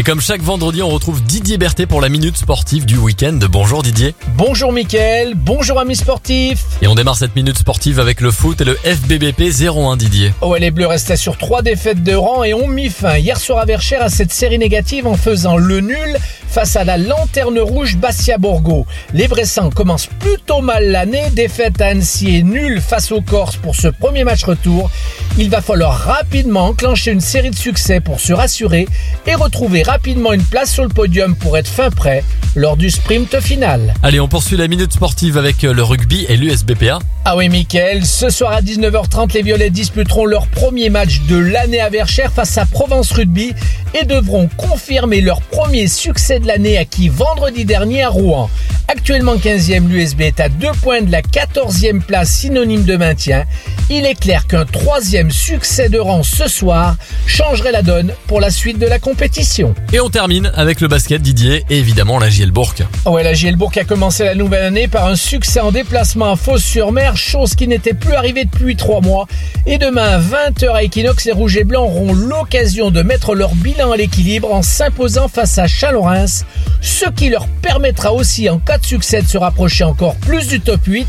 Et comme chaque vendredi, on retrouve Didier Berthet pour la minute sportive du week-end. Bonjour Didier. Bonjour Mickaël, bonjour amis sportifs. Et on démarre cette minute sportive avec le foot et le FBBP 0-1 Didier. Oh, les Bleus restaient sur trois défaites de rang et ont mis fin hier soir à Verchères à cette série négative en faisant le nul face à la lanterne rouge Bastia Borgo. Les Bressans commencent plutôt mal l'année, défaite à Annecy et nul face aux Corses pour ce premier match retour. Il va falloir rapidement enclencher une série de succès pour se rassurer et retrouver rapidement une place sur le podium pour être fin prêt lors du sprint final. Allez, on poursuit la minute sportive avec le rugby et l'USBPA. Ah oui, Mickaël, ce soir à 19h30, les Violets disputeront leur premier match de l'année à Verchères face à Provence Rugby et devront confirmer leur premier succès de l'année acquis vendredi dernier à Rouen. Actuellement 15e, l'USB est à deux points de la 14e place synonyme de maintien. Il est clair qu'un troisième succès de rang ce soir changerait la donne pour la suite de la compétition. Et on termine avec le basket Didier et évidemment la Gielbourg. Ouais, la Gielbourg a commencé la nouvelle année par un succès en déplacement à Fos-sur-Mer, chose qui n'était plus arrivée depuis trois mois. Et demain à 20h à Equinox, les Rouges et Blancs auront l'occasion de mettre leur bilan à l'équilibre en s'imposant face à Chalorens, ce qui leur permettra aussi en cas de succès de se rapprocher encore plus du top 8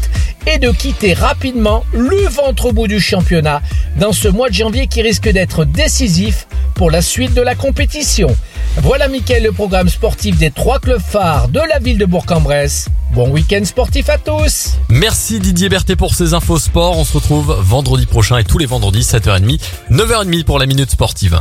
et de quitter rapidement le ventre bout du championnat dans ce mois de janvier qui risque d'être décisif pour la suite de la compétition. Voilà Mickaël le programme sportif des trois clubs phares de la ville de Bourg-en-Bresse. Bon week-end sportif à tous Merci Didier Berthet pour ces infos sport. On se retrouve vendredi prochain et tous les vendredis 7h30, 9h30 pour la minute sportive.